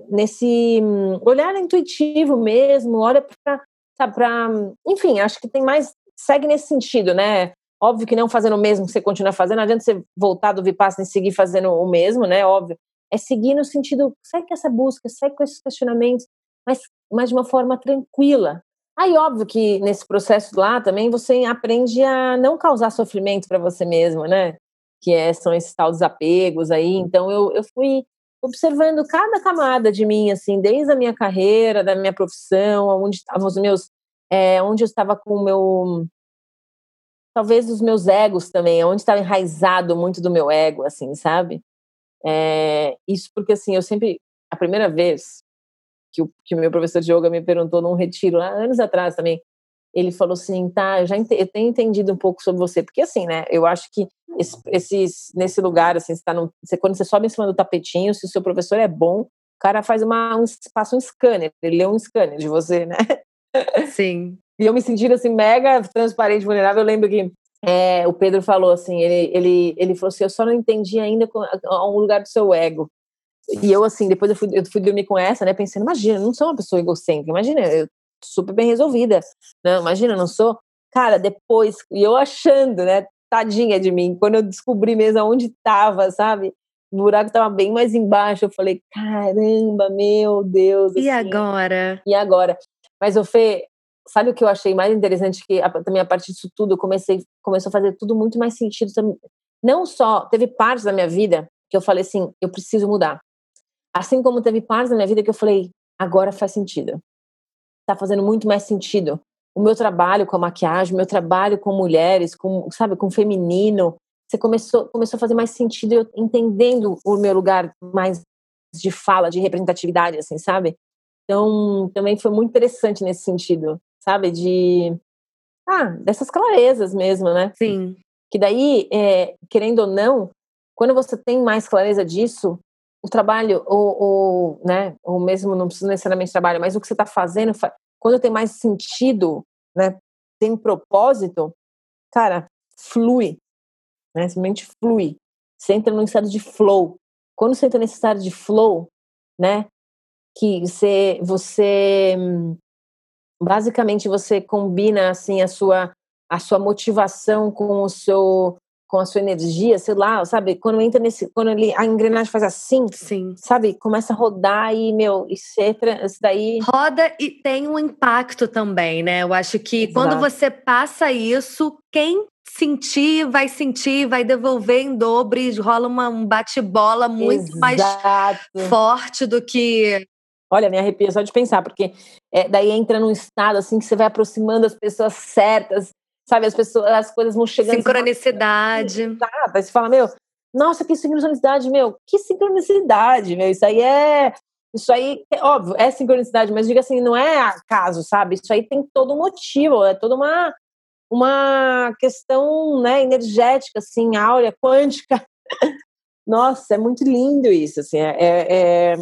Nesse olhar intuitivo mesmo, olha para, para, enfim, acho que tem mais segue nesse sentido, né? Óbvio que não fazendo o mesmo que você continua fazendo, não adianta você voltar do Vipassana e seguir fazendo o mesmo, né? Óbvio. É seguir no sentido, segue com essa busca, segue com esses questionamentos, mas, mas de uma forma tranquila. Aí, óbvio que nesse processo lá também você aprende a não causar sofrimento para você mesmo, né? Que é, são esses tal desapegos aí. Então, eu, eu fui observando cada camada de mim, assim, desde a minha carreira, da minha profissão, onde estavam os meus. É, onde eu estava com o meu talvez os meus egos também, onde estava enraizado muito do meu ego, assim, sabe? É, isso porque, assim, eu sempre, a primeira vez que o, que o meu professor de yoga me perguntou num retiro, lá anos atrás também, ele falou assim, tá, eu já ent eu tenho entendido um pouco sobre você, porque assim, né, eu acho que esse, esses, nesse lugar, assim, você tá no, você, quando você sobe em cima do tapetinho, se o seu professor é bom, o cara faz uma, um, passa um scanner, ele lê um scanner de você, né? Sim. E eu me senti assim, mega transparente, vulnerável. Eu lembro que é, o Pedro falou assim, ele, ele, ele falou assim, eu só não entendi ainda um lugar do seu ego. E eu, assim, depois eu fui, eu fui dormir com essa, né, pensando, imagina, eu não sou uma pessoa egocêntrica, imagina, eu super bem resolvida, não, imagina, eu não sou. Cara, depois, e eu achando, né, tadinha de mim, quando eu descobri mesmo onde estava, sabe, o buraco estava bem mais embaixo, eu falei, caramba, meu Deus. E assim, agora? E agora? Mas, o Fê, sabe o que eu achei mais interessante que também a partir disso tudo eu comecei começou a fazer tudo muito mais sentido também. não só teve partes da minha vida que eu falei assim eu preciso mudar assim como teve partes da minha vida que eu falei agora faz sentido tá fazendo muito mais sentido o meu trabalho com a maquiagem o meu trabalho com mulheres com sabe com feminino você começou começou a fazer mais sentido eu entendendo o meu lugar mais de fala de representatividade assim sabe então, também foi muito interessante nesse sentido sabe? De ah, dessas clarezas mesmo, né? Sim. Que daí, é, querendo ou não, quando você tem mais clareza disso, o trabalho, ou, ou, né, ou mesmo não precisa necessariamente trabalho, mas o que você está fazendo, quando tem mais sentido, né, tem propósito, cara, flui, né, simplesmente flui. Você entra num estado de flow. Quando você entra nesse estado de flow, né, que você, você basicamente você combina assim a sua a sua motivação com o seu com a sua energia, sei lá, sabe? Quando entra nesse, quando ele, a engrenagem faz assim, Sim. sabe? Começa a rodar e, meu, isso, isso daí... Roda e tem um impacto também, né? Eu acho que Exato. quando você passa isso, quem sentir, vai sentir, vai devolver em dobro rola uma, um bate-bola muito Exato. mais forte do que Olha, me arrepia só de pensar, porque é, daí entra num estado assim que você vai aproximando as pessoas certas, sabe? As pessoas, as coisas vão chegando. Sincronicidade. Exato. Aí você fala, meu, nossa, que sincronicidade, meu, que sincronicidade, meu. Isso aí é. Isso aí, é óbvio, é sincronicidade, mas diga assim, não é acaso, sabe? Isso aí tem todo um motivo, é toda uma, uma questão né, energética, assim, áurea, quântica. Nossa, é muito lindo isso, assim, é, é, é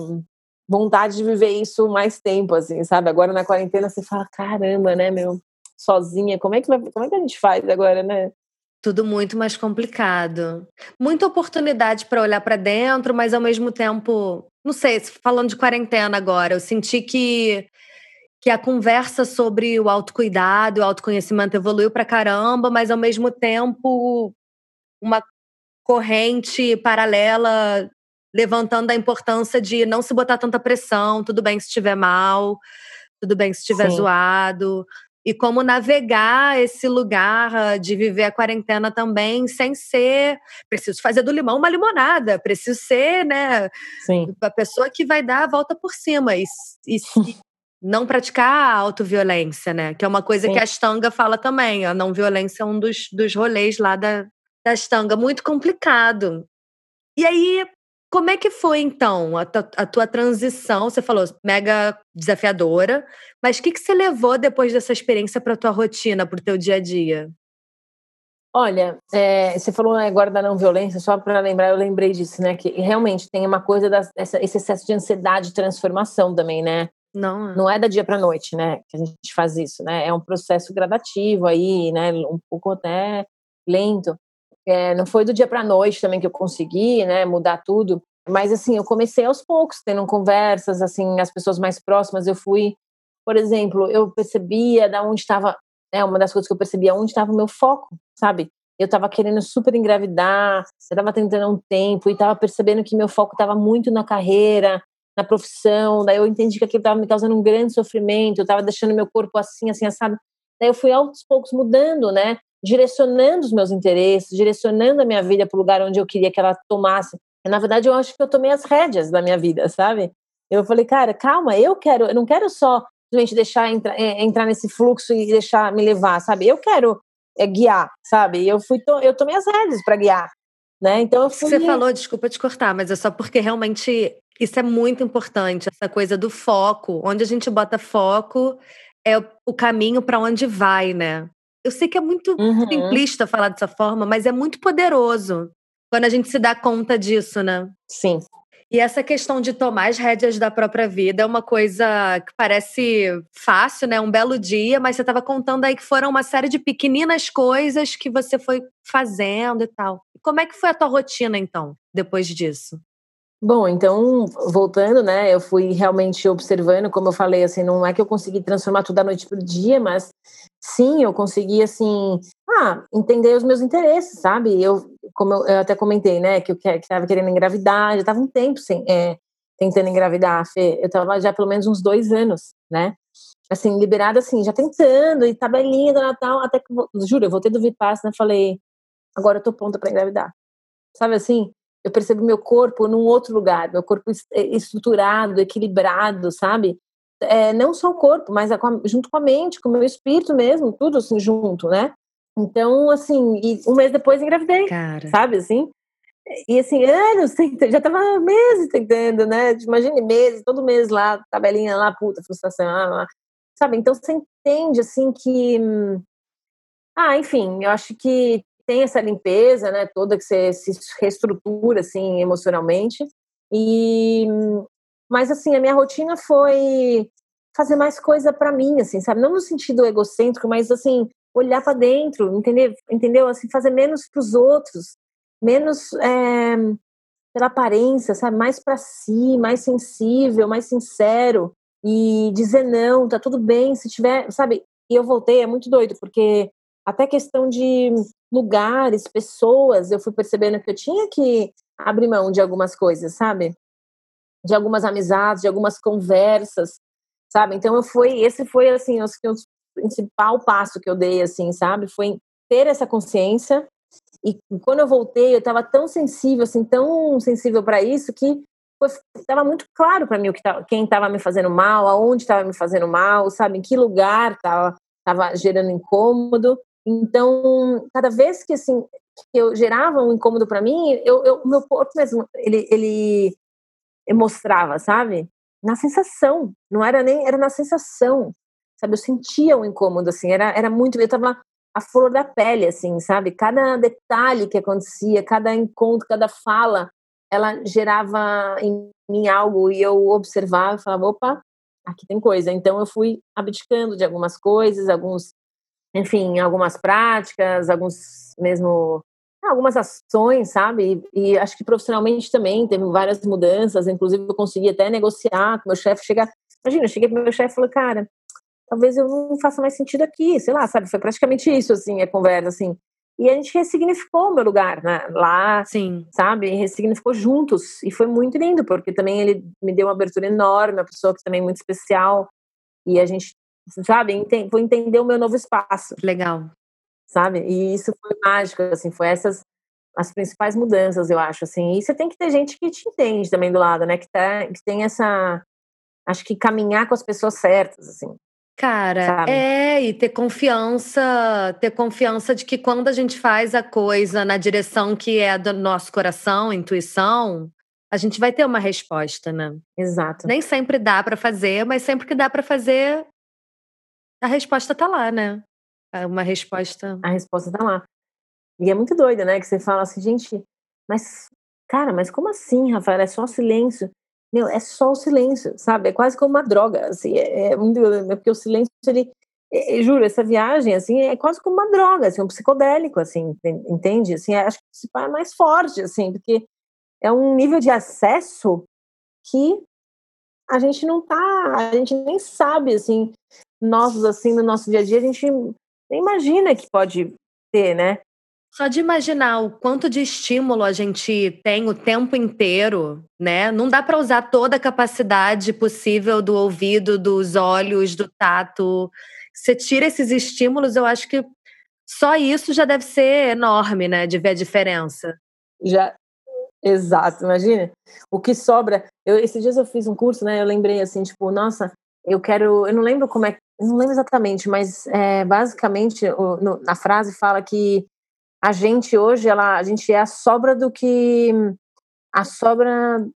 vontade de viver isso mais tempo, assim, sabe? Agora na quarentena você fala, caramba, né, meu? Sozinha. Como é que, vai, como é que a gente faz agora, né? Tudo muito mais complicado. Muita oportunidade para olhar para dentro, mas ao mesmo tempo, não sei, falando de quarentena agora, eu senti que que a conversa sobre o autocuidado, o autoconhecimento evoluiu para caramba, mas ao mesmo tempo uma corrente paralela levantando a importância de não se botar tanta pressão, tudo bem se estiver mal, tudo bem se estiver zoado. E como navegar esse lugar de viver a quarentena também sem ser. Preciso fazer do limão uma limonada, preciso ser, né? Sim. A pessoa que vai dar a volta por cima. E, e não praticar a autoviolência, né? Que é uma coisa Sim. que a Stanga fala também. A não violência é um dos, dos rolês lá da, da Stanga. Muito complicado. E aí, como é que foi, então, a, a tua transição? Você falou mega desafiadora, mas o que, que você levou depois dessa experiência para a tua rotina, para o teu dia a dia? Olha, é, você falou agora da não violência, só para lembrar, eu lembrei disso, né? Que realmente tem uma coisa desse excesso de ansiedade de transformação também, né? Não, é. não é da dia para noite, né? Que a gente faz isso, né? É um processo gradativo aí, né? Um pouco até lento. É, não foi do dia para noite também que eu consegui, né, mudar tudo. Mas assim, eu comecei aos poucos, tendo conversas, assim, as pessoas mais próximas. Eu fui, por exemplo, eu percebia da onde estava, né, uma das coisas que eu percebia, onde estava o meu foco, sabe? Eu estava querendo super engravidar, eu estava tentando um tempo e estava percebendo que meu foco estava muito na carreira, na profissão. Daí eu entendi que aquilo estava me causando um grande sofrimento, eu estava deixando meu corpo assim, assim, assado. Daí eu fui aos poucos mudando, né? Direcionando os meus interesses, direcionando a minha vida para o lugar onde eu queria que ela tomasse. Na verdade, eu acho que eu tomei as rédeas da minha vida, sabe? Eu falei, cara, calma, eu quero, eu não quero só gente deixar entra, é, entrar nesse fluxo e deixar me levar, sabe? Eu quero é, guiar, sabe? Eu fui, to, eu tomei as rédeas para guiar, né? Então eu fui... Você falou, desculpa te cortar, mas é só porque realmente isso é muito importante, essa coisa do foco, onde a gente bota foco é o caminho para onde vai, né? Eu sei que é muito uhum. simplista falar dessa forma, mas é muito poderoso quando a gente se dá conta disso, né? Sim. E essa questão de tomar as rédeas da própria vida é uma coisa que parece fácil, né? Um belo dia, mas você estava contando aí que foram uma série de pequeninas coisas que você foi fazendo e tal. Como é que foi a tua rotina, então, depois disso? Bom, então, voltando, né, eu fui realmente observando, como eu falei, assim, não é que eu consegui transformar tudo da noite para o dia, mas sim, eu consegui, assim, ah, entender os meus interesses, sabe? Eu, como eu, eu até comentei, né, que eu estava que querendo engravidar, já estava um tempo sem, é, tentando engravidar, Fê, eu estava já pelo menos uns dois anos, né? Assim, liberada, assim, já tentando, e tabelinha do Natal, até que, juro, eu voltei do Vipassana, falei, agora eu tô pronta para engravidar. Sabe assim? Eu percebo meu corpo num outro lugar, meu corpo é, estruturado, equilibrado, sabe? É, não só o corpo, mas a, junto com a mente, com o meu espírito mesmo, tudo assim junto, né? Então, assim, um mês depois engravidei, Cara. sabe assim? E assim, anos, já tava meses tentando, né? Imagine meses, todo mês lá, tabelinha lá, puta, frustração, lá, lá. sabe? Então você entende, assim, que. Hum, ah, enfim, eu acho que tem essa limpeza, né, toda que você se reestrutura assim emocionalmente. E mas assim, a minha rotina foi fazer mais coisa para mim, assim, sabe? Não no sentido egocêntrico, mas assim, olhar para dentro, entender, entendeu? Assim, fazer menos para os outros, menos é, pela aparência, sabe? Mais para si, mais sensível, mais sincero e dizer não, tá tudo bem, se tiver, sabe? E eu voltei, é muito doido, porque até questão de lugares, pessoas, eu fui percebendo que eu tinha que abrir mão de algumas coisas, sabe? De algumas amizades, de algumas conversas, sabe? Então eu fui, esse foi assim, o principal passo que eu dei, assim, sabe? Foi ter essa consciência e quando eu voltei, eu estava tão sensível, assim, tão sensível para isso que estava muito claro para mim o que tava, quem estava me fazendo mal, aonde estava me fazendo mal, sabe? Em que lugar estava gerando incômodo. Então, cada vez que assim que eu gerava um incômodo para mim, eu, eu, meu corpo mesmo, ele, ele mostrava, sabe? Na sensação, não era nem, era na sensação, sabe? Eu sentia o um incômodo, assim, era, era muito, eu tava a flor da pele, assim, sabe? Cada detalhe que acontecia, cada encontro, cada fala, ela gerava em mim algo e eu observava e falava, opa, aqui tem coisa. Então eu fui abdicando de algumas coisas, alguns enfim, algumas práticas, alguns mesmo algumas ações, sabe? E, e, acho que profissionalmente também teve várias mudanças, inclusive eu consegui até negociar com meu chefe, chegar, imagina, eu cheguei pro meu chefe e falei, cara, talvez eu não faça mais sentido aqui, sei lá, sabe? Foi praticamente isso, assim, a conversa, assim. E a gente ressignificou o meu lugar né? lá, Sim. sabe? Ressignificou juntos. E foi muito lindo, porque também ele me deu uma abertura enorme, uma pessoa que também é muito especial. E a gente, sabe, foi entender o meu novo espaço. Legal. Sabe? E isso foi mágico, assim, foi essas as principais mudanças, eu acho, assim. E você tem que ter gente que te entende também do lado, né? Que, tá, que tem essa. Acho que caminhar com as pessoas certas, assim. Cara, Sabe? é, e ter confiança, ter confiança de que quando a gente faz a coisa na direção que é do nosso coração, intuição, a gente vai ter uma resposta, né? Exato. Nem sempre dá para fazer, mas sempre que dá para fazer, a resposta tá lá, né? É uma resposta. A resposta tá lá. E é muito doida, né? Que você fala assim, gente, mas, cara, mas como assim, Rafael? É só silêncio. Meu, é só o silêncio, sabe? É quase como uma droga, assim, é, é muito, é porque o silêncio, ele, é, é, juro, essa viagem, assim, é quase como uma droga, assim, um psicodélico, assim, entende? Assim, acho que é mais forte, assim, porque é um nível de acesso que a gente não tá, a gente nem sabe, assim, nossos, assim, no nosso dia a dia, a gente nem imagina que pode ter, né? Só de imaginar o quanto de estímulo a gente tem o tempo inteiro, né? Não dá para usar toda a capacidade possível do ouvido, dos olhos, do tato. Você tira esses estímulos, eu acho que só isso já deve ser enorme, né? De ver a diferença. Já, exato. Imagina o que sobra. Eu, esses dias eu fiz um curso, né? Eu lembrei assim, tipo, nossa, eu quero. Eu não lembro como é, não lembro exatamente, mas é, basicamente o, no, na frase fala que a gente hoje, ela, a gente é a sobra do que a sobra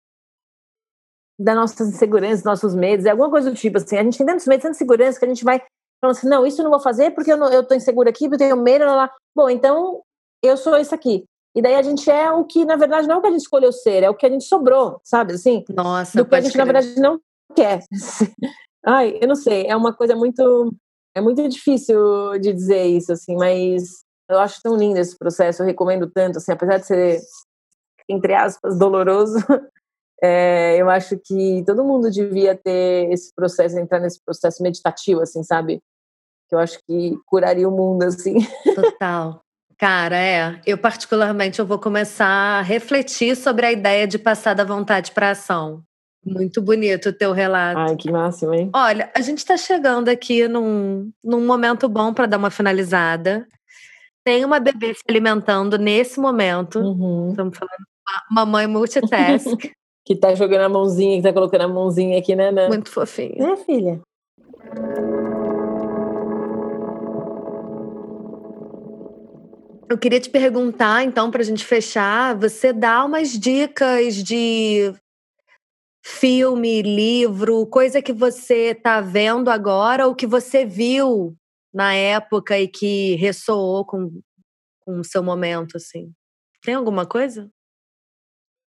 da nossas inseguranças, nossos medos, é alguma coisa do tipo assim, a gente tem tantos medos, tanta insegurança que a gente vai falando assim, não, isso eu não vou fazer porque eu, não, eu tô insegura aqui, porque eu tenho medo, lá, lá. Bom, então eu sou isso aqui. E daí a gente é o que, na verdade, não é o que a gente escolheu ser, é o que a gente sobrou, sabe, assim? Nossa, Do que a gente, crer. na verdade, não quer. Ai, eu não sei, é uma coisa muito... É muito difícil de dizer isso, assim, mas eu acho tão lindo esse processo, eu recomendo tanto, assim, apesar de ser, entre aspas, doloroso, é, eu acho que todo mundo devia ter esse processo, entrar nesse processo meditativo, assim, sabe? Que eu acho que curaria o mundo, assim. Total. Cara, é. Eu, particularmente, eu vou começar a refletir sobre a ideia de passar da vontade para ação. Muito bonito o teu relato. Ai, que máximo, hein? Olha, a gente está chegando aqui num, num momento bom para dar uma finalizada tem uma bebê se alimentando nesse momento. Uhum. Estamos falando mamãe multitask. que tá jogando a mãozinha, que tá colocando a mãozinha aqui, né, né? Muito fofinho. É, filha. Eu queria te perguntar, então, para a gente fechar, você dá umas dicas de filme, livro, coisa que você está vendo agora ou que você viu na época e que ressoou com, com o seu momento, assim? Tem alguma coisa?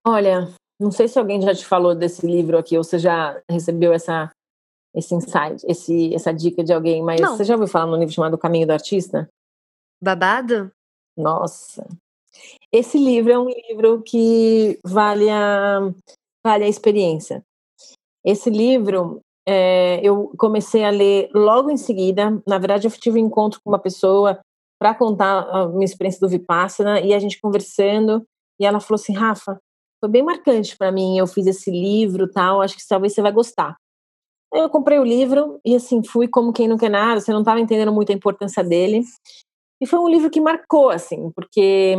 Olha, não sei se alguém já te falou desse livro aqui, ou você já recebeu essa, esse insight, esse, essa dica de alguém, mas não. você já ouviu falar num livro chamado Caminho do Artista? Babado? Nossa. Esse livro é um livro que vale a, vale a experiência. Esse livro, é, eu comecei a ler logo em seguida. Na verdade, eu tive um encontro com uma pessoa para contar a minha experiência do Vipassana e a gente conversando. E ela falou assim: Rafa, foi bem marcante para mim. Eu fiz esse livro, tal. Acho que talvez você vai gostar. Eu comprei o livro e assim fui como quem não quer nada. Você não estava entendendo muito a importância dele. E foi um livro que marcou, assim, porque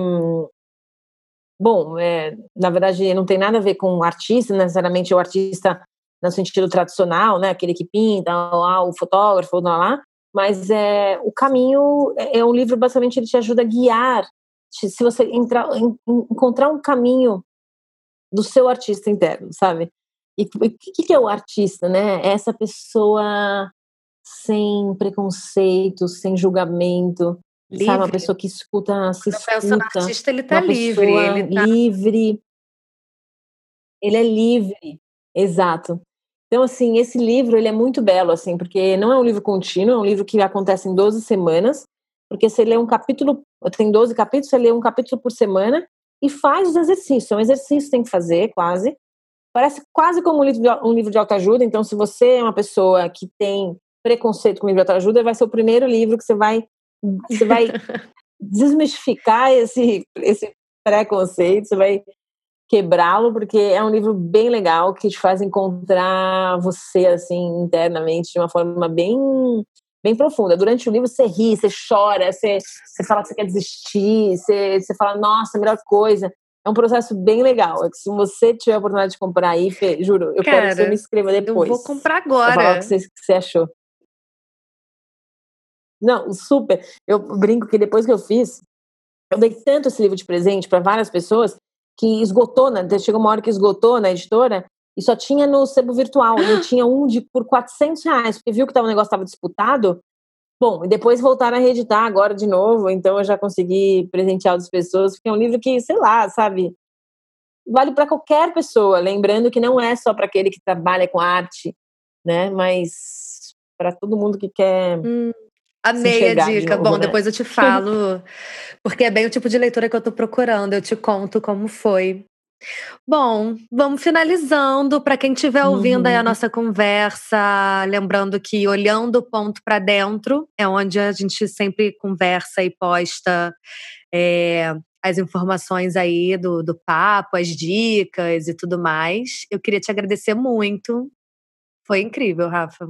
bom, é, na verdade não tem nada a ver com o artista, necessariamente o artista no sentido tradicional, né? Aquele que pinta, lá, o fotógrafo, lá, lá. Mas é, o caminho é, é um livro, basicamente, ele te ajuda a guiar. Se você entrar, encontrar um caminho do seu artista interno, sabe? E o que, que é o artista, né? É essa pessoa sem preconceito, sem julgamento, livre. sabe? Uma pessoa que escuta, se Quando escuta. Penso artista, ele tá livre. Ele tá... livre. Ele é livre, exato. Então, assim, esse livro, ele é muito belo, assim, porque não é um livro contínuo, é um livro que acontece em 12 semanas, porque você lê um capítulo, tem 12 capítulos, você lê um capítulo por semana e faz os exercícios. É um exercício que tem que fazer, quase. Parece quase como um livro de, um livro de autoajuda. Então, se você é uma pessoa que tem preconceito com livro de autoajuda, vai ser o primeiro livro que você vai, você vai desmistificar esse, esse preconceito, você vai quebrá-lo, porque é um livro bem legal que te faz encontrar você assim internamente de uma forma bem bem profunda. Durante o livro você ri, você chora, você, você fala que você quer desistir, você, você fala, nossa, melhor coisa. É um processo bem legal. É se você tiver a oportunidade de comprar aí, Fê, juro, eu Cara, quero que você me escreva depois. Eu vou comprar agora. falar o que você, que você achou. Não, super. Eu brinco que depois que eu fiz, eu dei tanto esse livro de presente para várias pessoas que esgotou, né? Chegou uma hora que esgotou na editora e só tinha no sebo virtual. E tinha um de por 400 reais, porque viu que o negócio estava disputado. Bom, e depois voltaram a reeditar agora de novo, então eu já consegui presentear outras pessoas, porque é um livro que, sei lá, sabe, vale para qualquer pessoa, lembrando que não é só para aquele que trabalha com arte, né, mas para todo mundo que quer hum. Amei a dica. Novo, Bom, né? depois eu te falo, porque é bem o tipo de leitura que eu tô procurando. Eu te conto como foi. Bom, vamos finalizando. Para quem estiver ouvindo uhum. aí a uhum. nossa conversa, lembrando que olhando o ponto para dentro é onde a gente sempre conversa e posta é, as informações aí do, do papo, as dicas e tudo mais. Eu queria te agradecer muito. Foi incrível, Rafa.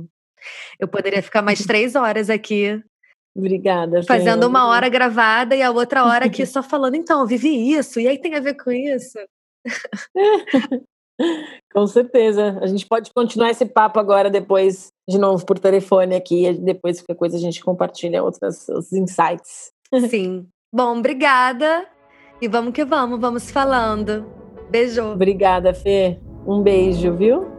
Eu poderia ficar mais três horas aqui. Obrigada. Fazendo uma hora gravada e a outra hora aqui só falando, então, eu vivi isso, e aí tem a ver com isso. com certeza. A gente pode continuar esse papo agora depois, de novo, por telefone aqui. Depois, qualquer coisa, a gente compartilha outros insights. Sim. Bom, obrigada. E vamos que vamos, vamos falando. Beijo. Obrigada, Fê. Um beijo, viu?